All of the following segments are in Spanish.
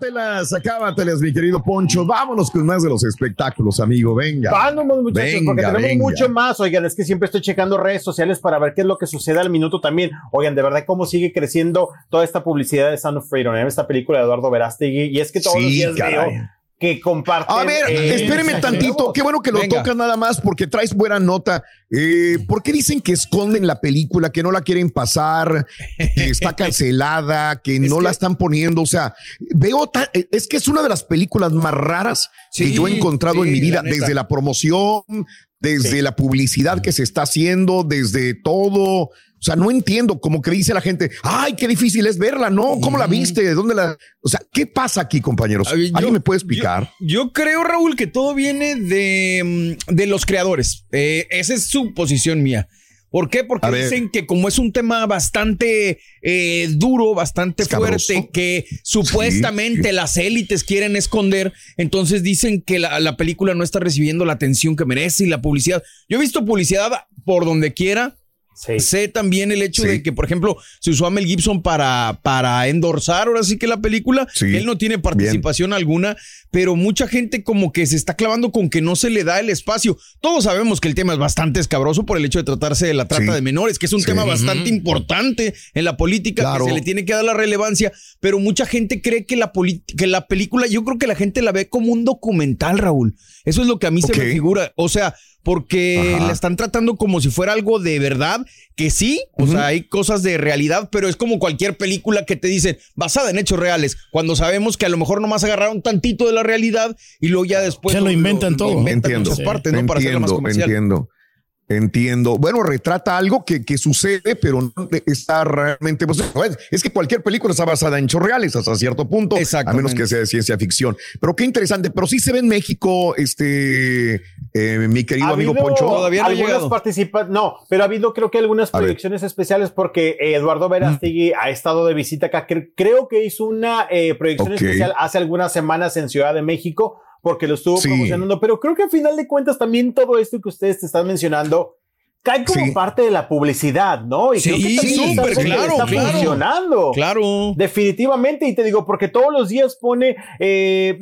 Acábatelas, acábatelas, mi querido Poncho. Vámonos con más de los espectáculos, amigo. Venga. Vámonos, muchachos, Venga, porque tenemos venga. mucho más. Oigan, es que siempre estoy checando redes sociales para ver qué es lo que sucede al minuto también. Oigan, de verdad, cómo sigue creciendo toda esta publicidad de Sound of Freedom, ¿eh? esta película de Eduardo Verástegui. Y es que todos los Sí, días caray. veo que comparten. A ver, eh, espéreme tantito. Qué bueno que lo Venga. tocas nada más porque traes buena nota. Eh, ¿Por qué dicen que esconden la película, que no la quieren pasar, que está cancelada, que no la están poniendo? O sea, veo, ta- es que es una de las películas más raras que yo he encontrado sí, en mi vida, la desde la promoción, desde la publicidad que se está haciendo, desde todo. O sea, no entiendo, como que dice la gente, ay, qué difícil es verla, ¿no? ¿Cómo la viste? ¿De dónde la...? O sea, ¿qué pasa aquí, compañeros? ¿Alguien me puede explicar? Yo creo, Raúl, que todo viene de, mm, de los creadores. Eh, esa es su posición mía. ¿Por qué? Porque dicen que como es un tema bastante eh, duro, bastante Escabroso. fuerte, que supuestamente las élites quieren esconder, entonces dicen que la, la película no está recibiendo la atención que merece y la publicidad. Yo he visto publicidad por donde quiera. Sé también el hecho de que, por ejemplo, se usó a Mel Gibson para, para endorsar ahora sí que la película, él no tiene participación alguna, pero mucha gente como que se está clavando con que no se le da el espacio. Todos sabemos que el tema es bastante escabroso por el hecho de tratarse de la trata de menores, que es un tema bastante importante en la política, Claro. que se le tiene que dar la relevancia, pero mucha gente cree que la, que la película, yo creo que la gente la ve como un documental, Raúl. Eso es lo que a mí se me figura. O sea, porque Ajá. la están tratando como si fuera algo de verdad, que sí, o sea, hay cosas de realidad, pero es como cualquier película que te dicen basada en hechos reales, cuando sabemos que a lo mejor nomás agarraron tantito de la realidad y luego ya después Se lo inventan todo. inventan Entiendo. muchas partes, ¿no? Para hacerla más entiendo, comercial. entiendo. Entiendo. Bueno, retrata algo que, que sucede, pero no está realmente. pues, es- es que cualquier película está basada en hechos reales hasta cierto punto, a menos que sea de ciencia ficción. Pero qué interesante. Pero sí se ve en México, este, eh, mi querido Ha amigo habido Poncho. algunas participa- no, pero ha habido creo que algunas A ver. proyecciones especiales porque eh, Eduardo Verástegui ha estado de visita acá. Cre- Creo que hizo una eh, proyección especial hace algunas semanas en Ciudad de México porque lo estuvo Sí. promocionando, pero creo que al final de cuentas también todo esto que ustedes te están mencionando cae como Sí. parte de la publicidad, ¿no? Y creo que Sí, claro, está claro. funcionando. Claro. Definitivamente, y te digo, porque todos los días pone eh,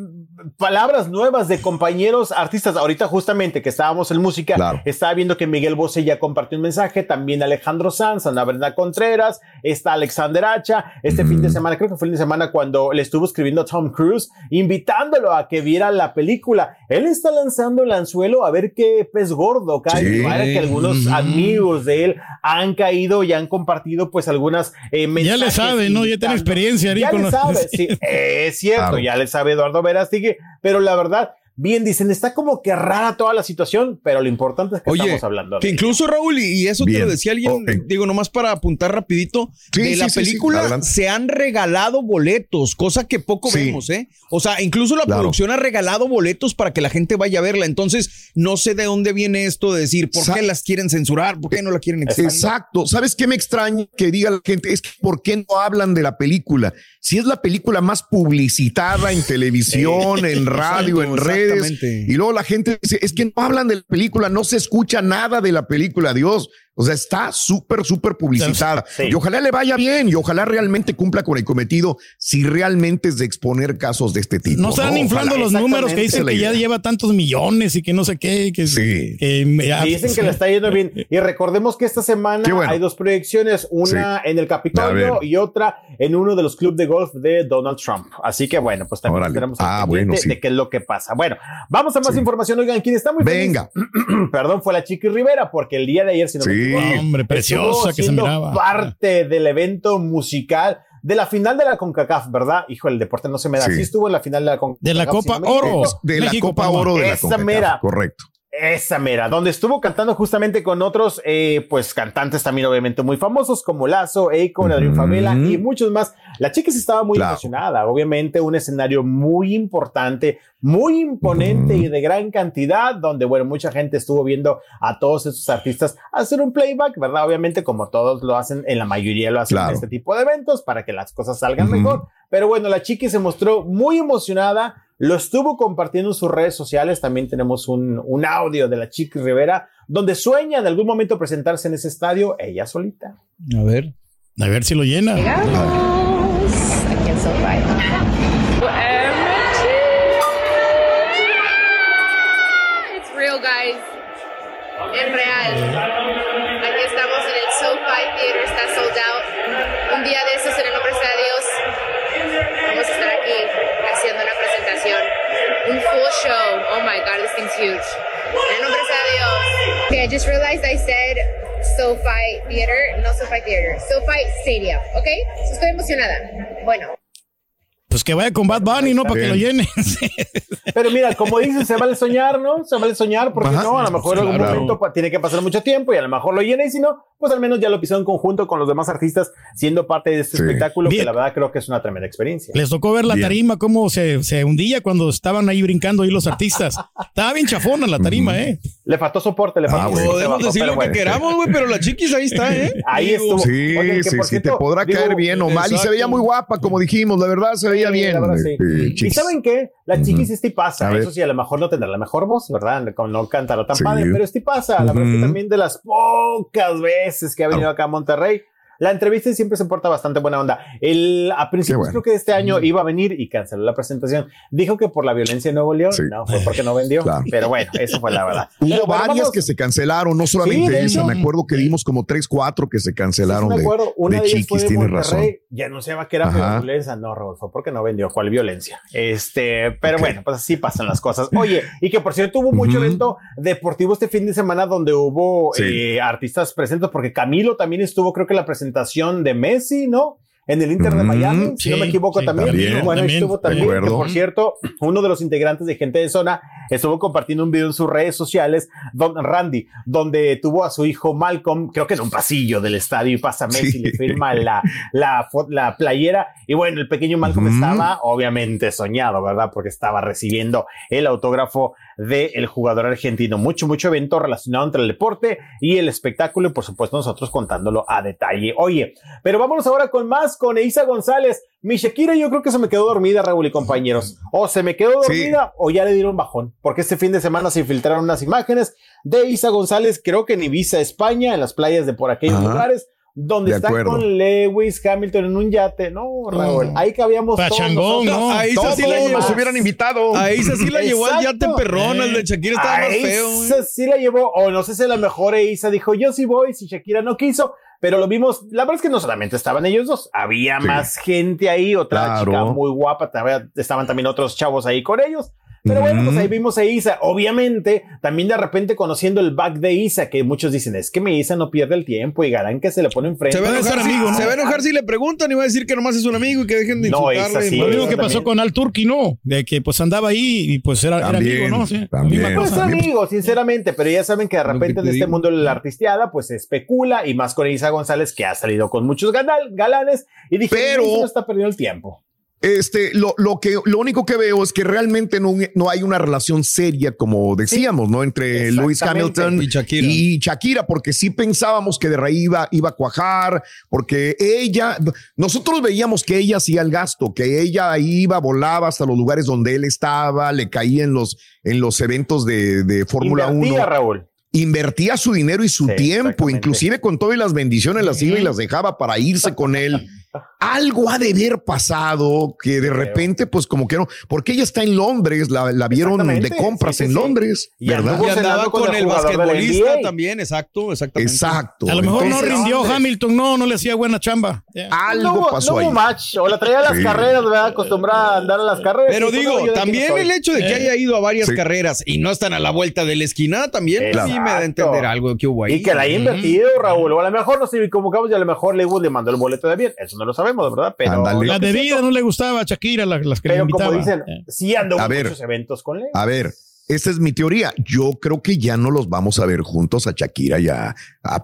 palabras nuevas de compañeros artistas. Ahorita justamente que estábamos en música, estaba viendo que Miguel Bosé ya compartió un mensaje, también Alejandro Sanz, Ana Brenda Contreras, está Alexander Hacha, este fin de semana, creo que fue el fin de semana cuando le estuvo escribiendo a Tom Cruise, invitándolo a que viera la película. Él está lanzando el anzuelo a ver qué pez gordo cae. Sí. Para que algunos. Amigos de él han caído y han compartido pues algunas eh, Ya mensajes. le sabe, ¿no? Ya tiene experiencia ahí Ya le los- sabe, sí, es cierto, Claro. ya le sabe Eduardo Verástegui, pero la verdad, bien dicen, está como que rara toda la situación, pero lo importante es que Oye, estamos hablando. que incluso Raúl, y eso te lo decía alguien, digo, nomás para apuntar rapidito, Sí, de sí, la sí, sí, película se han regalado boletos, cosa que poco Sí. vemos, ¿eh? O sea, incluso la Claro. producción ha regalado boletos para que la gente vaya a verla. Entonces, no sé de dónde viene esto de decir, ¿por Sa- qué las quieren censurar? ¿Por qué no la quieren expandir? Exacto. ¿Sabes qué me extraña que diga la gente? Es que ¿por qué no hablan de la película? Si es la película más publicitada en televisión, en radio, en Exacto, redes. Y luego la gente dice, es que no hablan de la película, no se escucha nada de la película, Dios. O sea, está súper, súper publicitada. Y ojalá le vaya bien y ojalá realmente cumpla con el cometido si realmente es de exponer casos de este tipo. No están inflando los números que dicen que ya lleva tantos millones y que no sé qué. Que, sí. Que, dicen que le está yendo bien. Y recordemos que esta semana hay dos proyecciones, una en el Capitolio y otra en uno de los clubes de golf de Donald Trump. Así que bueno, pues también esperamos ah, bueno, de qué es lo que pasa. Bueno, vamos a más información. Oigan, quien está muy Venga. Perdón, fue la Chiqui Rivera, porque el día de ayer, si no hombre, preciosa que se miraba. Parte del evento musical de la final de la CONCACAF, ¿verdad? Hijo, el deporte no se me da. Sí, estuvo en la final de la CONCACAF. De la Copa Oro. De la Copa Oro de la CONCACAF. Mera. Correcto. Esa mera, donde estuvo cantando justamente con otros, eh, pues cantantes también obviamente muy famosos como Lazo, Akon, Adrián Favela y muchos más. La chica se estaba muy emocionada, obviamente un escenario muy importante, muy imponente y de gran cantidad, donde bueno, mucha gente estuvo viendo a todos esos artistas hacer un playback, ¿verdad? Obviamente como todos lo hacen, en la mayoría lo hacen en este tipo de eventos para que las cosas salgan mejor. Pero bueno, la chica se mostró muy emocionada lo estuvo compartiendo en sus redes sociales. También tenemos un, un audio de la chica Rivera, donde sueña en algún momento presentarse en ese estadio ella solita. A ver, a ver si lo llena. Thing's huge. Okay, I just realized I said SoFi Theater, no SoFi Theater, SoFi Stadium, ¿ok? Estoy emocionada. Bueno. Pues que vaya con Bad Bunny, ¿no? Para que lo llene. Pero mira, como dices, se vale soñar, ¿no? Se vale soñar, porque no, a lo mejor en algún momento tiene que pasar mucho tiempo y a lo mejor lo llena y si no, pues al menos ya lo pisó en conjunto con los demás artistas, siendo parte de este espectáculo, que la verdad creo que es una tremenda experiencia. Les tocó ver la tarima, cómo se, se, hundía cuando estaban ahí brincando ahí los artistas. Estaba bien chafona la tarima, ¿eh? Le faltó soporte, le faltó. Ah, Podemos decir lo que queramos, güey, pero la chiquis ahí está, ¿eh? Ahí estuvo. Sí, sí, sí, te podrá caer bien o mal. Y se veía muy guapa, como dijimos, la verdad se veía bien. y ¿saben qué? La chiquis uh pasa. Eso sí, a lo mejor no tendrá la mejor voz, ¿verdad? No canta tan padre, pero sí pasa. La verdad que también de las pocas veces que ha venido acá a Monterrey, la entrevista siempre se porta bastante buena onda. El, a principios creo que este año iba a venir y canceló la presentación. Dijo que por la violencia en Nuevo León, no, fue porque no vendió. Pero bueno, eso fue la verdad. Hubo varias que se cancelaron, no solamente esa. Me acuerdo que dimos como tres, cuatro que se cancelaron. me acuerdo, una de, Chiquis, tiene razón. Ya anunciaba que era violencia. No, Rodolfo, porque no vendió. ¿Cuál violencia? Este, pero bueno, pues así pasan las cosas. Oye, y que por cierto hubo mucho evento deportivo este fin de semana donde hubo eh, artistas presentes, porque Camilo también estuvo, creo que la presentación presentación de Messi, ¿no? En el Inter de Miami, si no me equivoco también. bueno, estuvo también, que por cierto, uno de los integrantes de Gente de Zona estuvo compartiendo un video en sus redes sociales, don Randy, donde tuvo a su hijo Malcolm, creo que en un pasillo del estadio y pasa Messi, le firma la, la, la, playera. Y bueno, el pequeño Malcolm estaba obviamente soñado, ¿verdad? Porque estaba recibiendo el autógrafo del jugador argentino. Mucho, mucho evento relacionado entre el deporte y el espectáculo y por supuesto nosotros contándolo a detalle. Oye, pero vámonos ahora con más, con Isa González. Mi Shakira yo creo que se me quedó dormida, Raúl y compañeros. O se me quedó dormida o ya le dieron bajón, porque este fin de semana se filtraron unas imágenes de Isa González, creo que en Ibiza, España, en las playas de por aquellos lugares donde está con Lewis Hamilton en un yate. No, Raúl, ahí cabíamos todos. ¿no? Ahí todos sí la nos hubieran invitado. Ahí sí la llevó al yate perrón, el de Shakira estaba más feo. Esa sí la llevó, o no sé si la mejor Isa dijo, yo sí voy, si Shakira no quiso, pero lo vimos, la verdad es que no solamente estaban ellos dos, había más gente ahí, otra chica muy guapa, estaban también otros chavos ahí con ellos. Pero bueno, pues ahí vimos a Isa. Obviamente, también de repente conociendo el back de Isa, que muchos dicen, es que mi Isa no pierde el tiempo y Galán que se le pone enfrente. Se va a enojar, amigo, ¿no? se va a enojar si le preguntan y va a decir que nomás es un amigo y que dejen de no, insultarle. Sí, lo mismo que pasó con Al Turki, ¿no? De que pues andaba ahí y pues era, amigo, ¿no? Sí, también, pues amigo, sinceramente, pero ya saben que de repente en este mundo de la artisteada pues se especula y más con Isa González que ha salido con muchos galanes y dije, pero no está perdiendo el tiempo. Este, lo, lo, que, lo único que veo es que realmente no, no hay una relación seria, como decíamos, ¿no? Entre Lewis Hamilton y Shakira. porque sí pensábamos que de raíz iba, iba a cuajar, porque ella, nosotros veíamos que ella hacía el gasto, que ella iba, volaba hasta los lugares donde él estaba, le caía en los, en los eventos de, de Fórmula 1. Raúl invertía su dinero y su tiempo, inclusive con todo y las bendiciones las iba y las dejaba para irse con él. Algo ha de haber pasado que de repente, pues como que no, porque ella está en Londres, la, vieron de compras en Londres, ¿verdad? Y andaba con, el, basquetbolista también, exacto, exactamente. Exacto. A lo mejor no rindió Hamilton, no, no le hacía buena chamba. Algo pasó ahí. match, o la traía a las carreras, ¿verdad? Acostumbrada a andar a las carreras. Pero digo, también el hecho de que haya ido a varias carreras y no están a la vuelta de la esquina, también sí me da a entender algo que hubo ahí. Y que la haya invertido, Raúl, o a lo mejor no sé y a lo mejor Lewis le mandó el boleto de bien, eso no lo sabemos, de verdad, pero la bebida no le gustaba a Shakira, las, las que Pero le invitaba. como dicen, eh. sí ando en muchos eventos con él. A ver, esa es mi teoría. Yo creo que ya no los vamos a ver juntos a Shakira ya,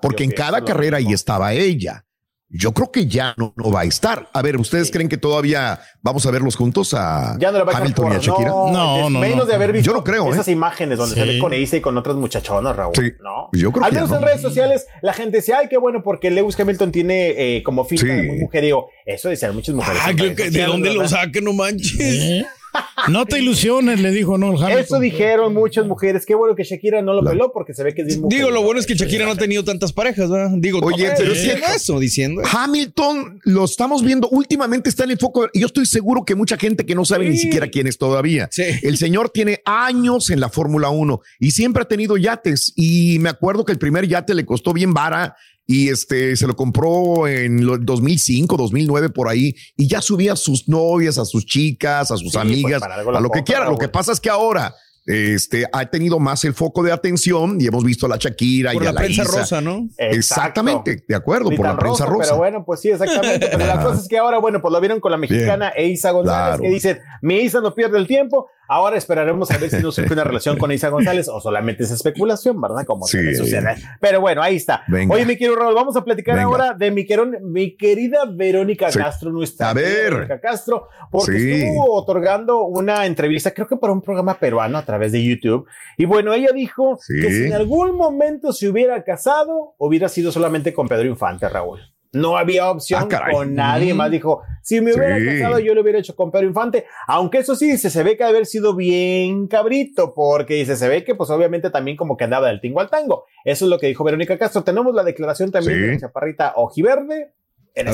porque en cada carrera ahí estaba ella. Yo creo que ya no, no va a estar. A ver, ¿ustedes creen que todavía vamos a verlos juntos a ya no Hamilton y a Shakira? No, no, Menos de haber visto yo no creo, esas ¿eh? imágenes donde se ve con Isa y con otras muchachonas, Raúl. Sí. No. Yo creo Al que menos en redes sociales la gente dice, ay, qué bueno, porque Lewis Hamilton tiene eh, como finta de muy mujerío. Eso decían muchas mujeres. Ah, ¿de dónde lo saquen? No manches. No te ilusiones, le dijo no Eso dijeron muchas mujeres. Qué bueno que Shakira no lo peló porque se ve que es bien Digo, lo bueno es que Shakira no ha tenido tantas parejas, ¿verdad? Digo, oye, pero es eso diciendo. Hamilton lo estamos viendo últimamente está en el foco. Yo estoy seguro que mucha gente que no sabe ni siquiera quién es todavía. El señor tiene años en la Fórmula 1 y siempre ha tenido yates. Y me acuerdo que el primer yate le costó bien vara y este se lo compró en 2005, 2009 por ahí y ya subía a sus novias, a sus chicas, a sus pues, amigas, a lo que quiera. Lo que pasa es que ahora este, ha tenido más el foco de atención y hemos visto a la Shakira y a la, prensa rosa, ¿no? Exactamente, de acuerdo, por la prensa rosa. Pero bueno, pues sí, exactamente. Pero la cosa es que ahora, bueno, pues lo vieron con la mexicana Eisa González, que dicen, mi Isa no pierde el tiempo. Ahora esperaremos a ver si no surge una relación con Isa González o solamente es especulación, ¿verdad? Como sí. sucede. Pero bueno, ahí está. Oye, mi querido Raúl, vamos a platicar ahora de mi, mi, querida Verónica Castro, nuestra a ver. Verónica Castro, porque estuvo otorgando una entrevista, creo que para un programa peruano a través de YouTube. Y bueno, ella dijo que si en algún momento se hubiera casado, hubiera sido solamente con Pedro Infante, Raúl. No había opción ah, con nadie más. Dijo, si me hubiera casado, yo lo hubiera hecho con Pedro Infante. Aunque eso sí, dice, se ve que haber sido bien cabrito, porque dice, se ve que pues obviamente también como que andaba del tingo al tango. Eso es lo que dijo Verónica Castro. Tenemos la declaración también de Chaparrita Ojiverde. En a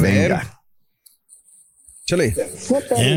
Chale.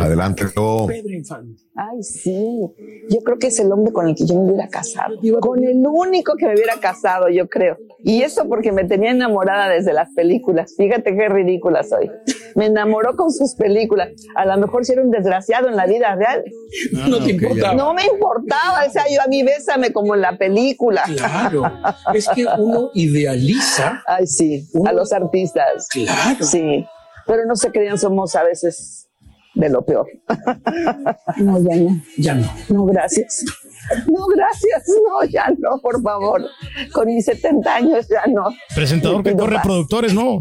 Adelante. Pedro Infante. Ay, sí. Yo creo que es el hombre con el que yo me hubiera casado. Con el único que me hubiera casado, yo creo. Y eso porque me tenía enamorada desde las películas. Fíjate qué ridícula soy. Me enamoró con sus películas. A lo mejor si era un desgraciado en la vida real. No, te importaba. No me importaba. O sea, yo a mí bésame como en la película. Claro. Es que uno idealiza. Ay, sí. A los artistas. Claro. Sí pero no se crean, somos a veces de lo peor. No, ya no. Ya no. No, gracias. No, gracias. No, ya no, por favor. Con mis 70 años ya no. Presentador que corre productores, no.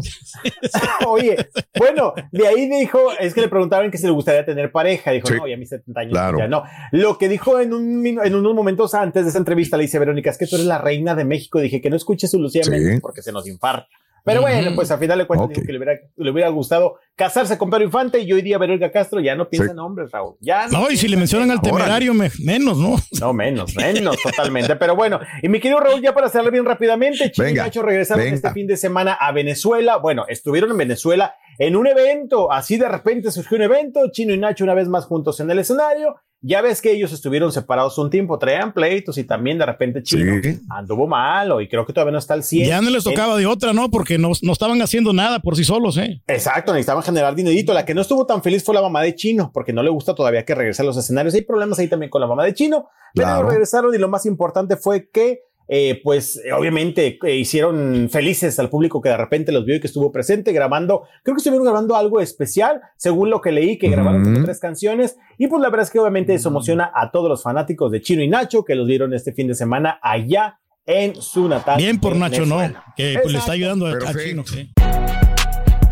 Oye, bueno, de ahí dijo, es que le preguntaban que si le gustaría tener pareja. Dijo, no, ya mis 70 años ya no. Lo que dijo en, un, en unos momentos antes de esa entrevista le dice, Verónica, es que tú eres la reina de México. Dije que no escuche su Lucía porque se nos infarta. Pero bueno, pues a final de cuentas que le hubiera, le hubiera, gustado casarse con Pedro Infante y hoy día Verónica Castro ya no piensa en hombres, Raúl. Ya no, y si le mencionan al temerario, menos, ¿no? No, menos, menos, totalmente. Pero bueno, y mi querido Raúl, ya para hacerlo bien rápidamente, Chino y Nacho regresaron este fin de semana a Venezuela. Bueno, estuvieron en Venezuela en un evento, así de repente surgió un evento, Chino y Nacho una vez más juntos en el escenario ya ves que ellos estuvieron separados un tiempo, traían pleitos y también de repente Chino anduvo malo y creo que todavía no está al 100. Ya no les tocaba de otra, ¿no? Porque no, no, estaban haciendo nada por sí solos, ¿eh? Exacto, necesitaban generar dinerito. La que no estuvo tan feliz fue la mamá de Chino, porque no le gusta todavía que regrese a los escenarios. Hay problemas ahí también con la mamá de Chino, pero regresaron y lo más importante fue que eh, pues eh, obviamente eh, hicieron felices al público que de repente los vio y que estuvo presente grabando, creo que estuvieron grabando algo especial, según lo que leí, que grabaron tres canciones, y pues la verdad es que obviamente eso emociona a todos los fanáticos de Chino y Nacho que los vieron este fin de semana allá en su natal. Bien por Nacho, ¿no? Que pues, le está ayudando a, Chino.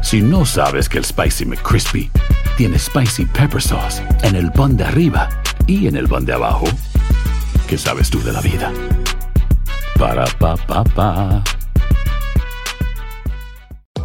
Si no sabes que el Spicy McCrispy tiene Spicy Pepper Sauce en el pan de arriba y en el pan de abajo, ¿qué sabes tú de la vida? Para pa pa pa.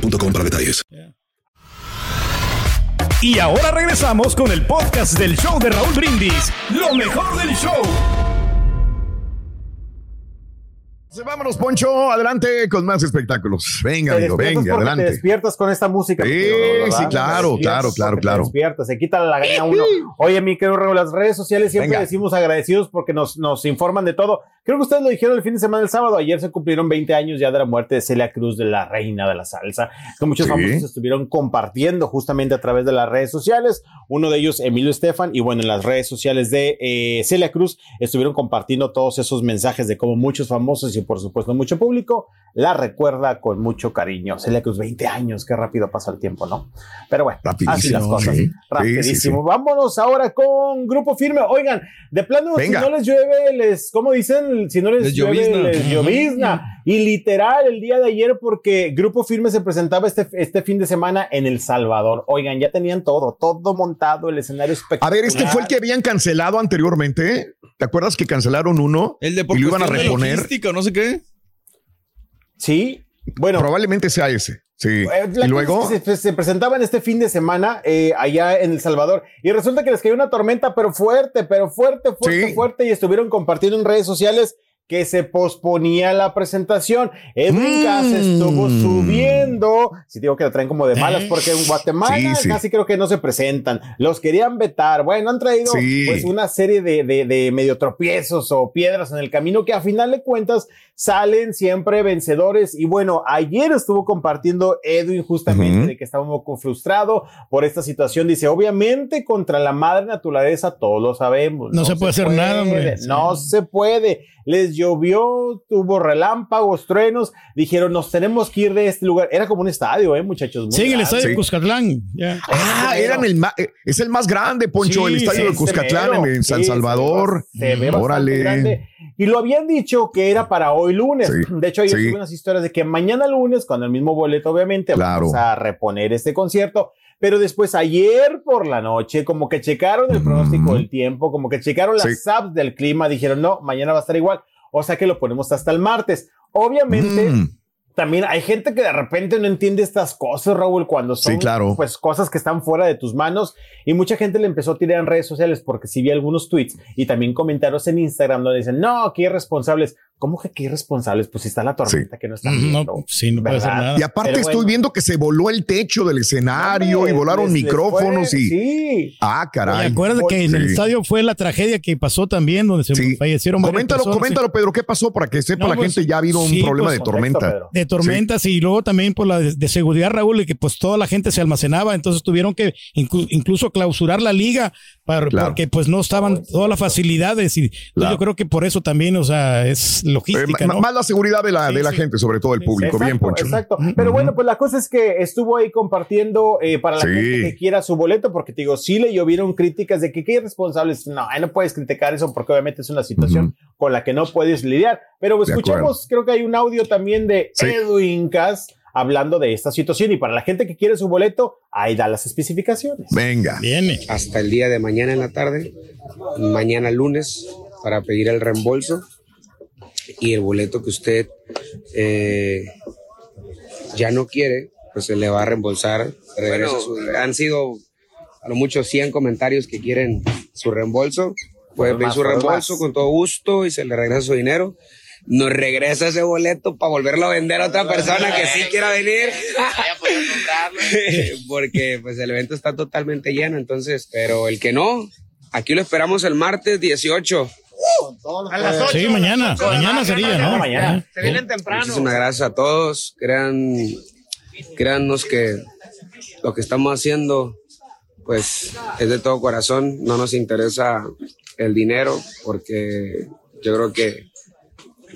boostmobile.com para detalles. Y ahora regresamos con el podcast del show de Raúl Brindis. Lo mejor del show. Vámonos, Poncho, adelante con más espectáculos. Venga, Te amigo, venga, adelante. Te despiertas con esta música. Sí, ¿verdad? sí, claro, claro, claro, porque te claro. despiertas, se quita la gaña uno. Oye, mi querido Raúl, las redes sociales siempre Venga. decimos agradecidos porque nos, nos informan de todo. Creo que ustedes lo dijeron el fin de semana el sábado. Ayer se cumplieron 20 años ya de la muerte de Celia Cruz, de la reina de la salsa, que muchos Sí. famosos estuvieron compartiendo justamente a través de las redes sociales. Uno de ellos, Emilio Estefan, y bueno, en las redes sociales de eh, Celia Cruz estuvieron compartiendo todos esos mensajes de cómo muchos famosos y por supuesto mucho público la recuerda con mucho cariño. Celia Cruz, 20 años, qué rápido pasa el tiempo, ¿no? Pero bueno, así las cosas. sí. Rapidísimo. Sí, Vámonos ahora con Grupo Firme. Oigan, de plano, Venga. si no les llueve, les, ¿cómo dicen? Si no les, Les llueve, llovizna. les llovizna. Y literal, el día de ayer, porque Grupo Firme se presentaba este, este fin de semana en El Salvador. Oigan, ya tenían todo, todo montado, el escenario A espectacular. ver, este fue el que habían cancelado anteriormente. ¿Te acuerdas que cancelaron uno? El de por y lo iban a reponer. logística, no sé qué. Sí, bueno. Probablemente sea ese. Sí. Eh, la y luego. es que se, se presentaban este fin de semana eh, allá en El Salvador y resulta que les cayó una tormenta, pero fuerte, pero fuerte, fuerte, Sí. fuerte y estuvieron compartiendo en redes sociales que se posponía la presentación. Edwin Mm. Cass estuvo subiendo, si digo que la traen como de malas, porque en Guatemala Sí, sí. casi creo que no se presentan, los querían vetar, bueno, han traído Sí. pues una serie de, de, de medio tropiezos o piedras en el camino que a final de cuentas salen siempre vencedores y bueno, ayer estuvo compartiendo Edwin justamente de que estaba un poco frustrado por esta situación, dice, obviamente contra la madre naturaleza, todos lo sabemos. No se puede hacer nada, hombre. No se puede. Les llovió, tuvo relámpagos, truenos. Dijeron, nos tenemos que ir de este lugar. Era como un estadio, ¿eh, muchachos? Muy Sí, en el grande. estadio de. Cuscatlán. ya. Ah, eran el eh, es el más grande, Poncho, Sí, el estadio sí, de Cuscatlán en San Sí, Salvador. Se ve, Órale. grande. Y lo habían dicho que era para hoy lunes. Sí, De hecho, subí unas historias de que mañana lunes, con el mismo boleto, obviamente, Claro. vamos a reponer este concierto. Pero después, ayer por la noche, como que checaron el Mm. pronóstico del tiempo, como que checaron las Sí. apps del clima, dijeron, no, mañana va a estar igual. O sea que lo ponemos hasta el martes. Obviamente, Mm. también hay gente que de repente no entiende estas cosas, Raúl, cuando son Sí, claro. pues cosas que están fuera de tus manos y mucha gente le empezó a tirar en redes sociales porque sí vi algunos tweets y también comentarios en Instagram donde dicen, "No, qué irresponsables." ¿Cómo que qué irresponsables? Pues si está la tormenta que no están No, viendo. sí, no puede ¿verdad? nada. Y aparte Pero estoy bueno. viendo que se voló el techo del escenario Hombre, y volaron les- les micrófonos fue- y. sí. Ah, Oye, caray. acuérdate que en el Sí. estadio fue la tragedia que pasó también, donde se Sí. fallecieron varias Coméntalo, personas. coméntalo, Pedro, ¿qué pasó para que sepa No, la pues, gente? Ya ha habido un sí, problema pues, de tormenta. contexto, de tormentas y luego también por la de, de seguridad, Raúl, y que pues toda la gente se almacenaba, entonces tuvieron que inclu- incluso clausurar la liga para, Claro. porque pues no estaban todas las facilidades y Claro. yo creo que por eso también, o sea, es Eh, logística, ¿no? Más la seguridad de la, Sí, de la sí. gente, sobre todo el público. Bien, Exacto, Poncho. Exacto. Pero bueno, pues la cosa es que estuvo ahí compartiendo eh, para la Sí. gente que quiera su boleto, porque te digo, sí le llovieron críticas de que qué irresponsables. No, ahí no puedes criticar eso porque obviamente es una situación con la que no puedes lidiar. Pero De escuchamos, creo que hay un audio también de Sí. Edwin Cass hablando de esta situación y para la gente que quiere su boleto, ahí da las especificaciones. Venga. Viene. hasta el día de mañana en la tarde, mañana lunes, para pedir el reembolso y el boleto que usted eh, ya no quiere, pues se le va a reembolsar. Regresa su- han sido a lo mucho 100 comentarios que quieren su reembolso. Puede pedir su reembolso más. con todo gusto y se le regresa su dinero. Nos regresa ese boleto para volverlo a vender a otra persona que sí quiera venir. Porque pues el evento está totalmente lleno, entonces, pero el que no, aquí lo esperamos el martes 18. A las ocho. Sí, mañana, mañana sería, ¿no? Mañana. Se vienen temprano. Muchísimas gracias a todos. Crean, créannos que lo que estamos haciendo, pues, es de todo corazón. No nos interesa el dinero, porque yo creo que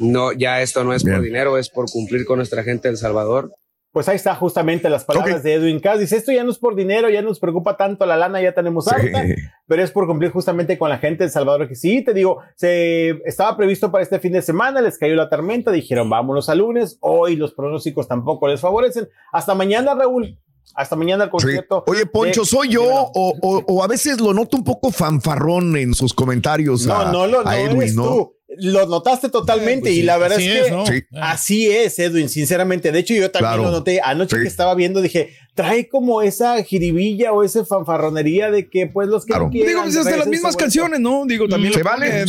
no, ya esto no es por dinero, es por cumplir con nuestra gente de El Salvador. Pues ahí está justamente las palabras de Edwin Cass. Dice, esto ya no es por dinero, ya no nos preocupa tanto la lana, ya tenemos harta, pero es por cumplir justamente con la gente de El Salvador que sí, te digo, se estaba previsto para este fin de semana, les cayó la tormenta, dijeron, vámonos a lunes, hoy los pronósticos tampoco les favorecen. Hasta mañana, Raúl. Hasta mañana el concierto. Oye, Poncho, ¿soy yo o, o, a veces lo noto un poco fanfarrón en sus comentarios? No, no, no, no, Edwin, ¿no? Tú lo notaste totalmente pues y la verdad es que así es, Edwin, sinceramente. De hecho, yo también lo noté. Anoche que estaba viendo, dije, trae como esa jiribilla o esa fanfarronería de que pues los que claro. Digo, es de las mismas canciones, ¿no? Digo, también se vale,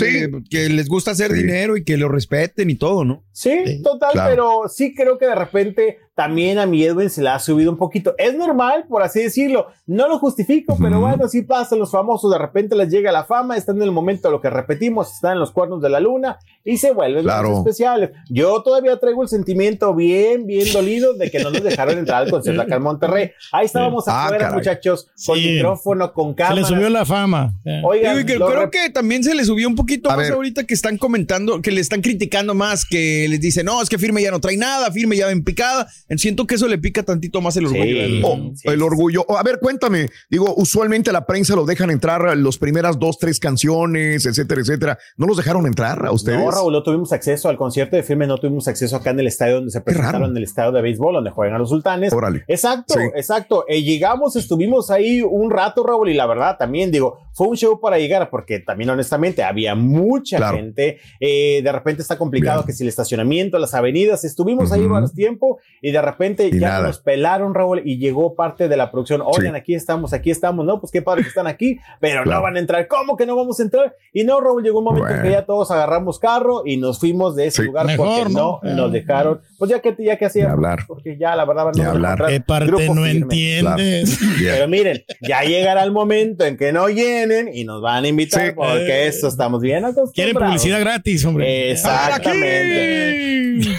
que les gusta hacer dinero y que lo respeten y todo, ¿no? Sí, total, pero sí creo que de repente también a mi Edwin se le ha subido un poquito. Es normal, por así decirlo. No lo justifico, pero bueno, sí pasa. Los famosos de repente les llega la fama, están en el momento de lo que repetimos, están en los cuernos de la luna y se vuelven claro. especiales. Yo todavía traigo el sentimiento bien, bien dolido de que no nos dejaron entrar al concierto acá en Monterrey. Ahí estábamos ah, afuera, muchachos, con micrófono, con cámara. Se le subió la fama. Oigan, creo que también se le subió un poquito más ahorita que están comentando, que le están criticando más, que les dicen, no, es que Firme ya no trae nada, Firme ya ven picada. Siento que eso le pica tantito más el orgullo. Oh, el orgullo. a ver, cuéntame. Digo, usualmente la prensa lo dejan entrar las primeras dos, tres canciones, etcétera, etcétera. ¿No los dejaron entrar a ustedes? No, Raúl, no tuvimos acceso al concierto de Firme, no tuvimos acceso acá en el estadio donde se presentaron, en el estadio de béisbol, donde juegan a los sultanes. Órale. Exacto, exacto. Eh, llegamos, estuvimos ahí un rato, Raúl, y la verdad también digo, fue un show para llegar, porque también honestamente había mucha gente. Eh, de repente está complicado que si el estacionamiento, las avenidas, estuvimos ahí más tiempo y de repente ya nos pelaron, Raúl, y llegó parte de la producción. Oigan, aquí estamos, aquí estamos, no, pues qué padre que están aquí, pero no van a entrar. ¿Cómo que no vamos a entrar? Y no, Raúl, llegó un momento en que ya todos agarramos carro y nos fuimos de ese lugar porque no, nos dejaron. Pues ya que ya que hacíamos, porque ya la verdad no hablar. ¿Qué parte no entiendes? Pero miren, ya llegará el momento en que no llenen y nos van a invitar porque eso estamos bien acostumbrados. Quieren publicidad gratis, hombre. Exactamente.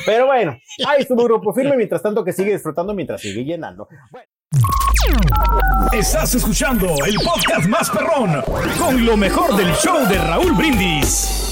Pero bueno, ahí estuvo Grupo Firme, mientras tanto que sigue disfrutando mientras sigue llenando. Estás escuchando el podcast más perrón con lo mejor del show de Raúl Brindis.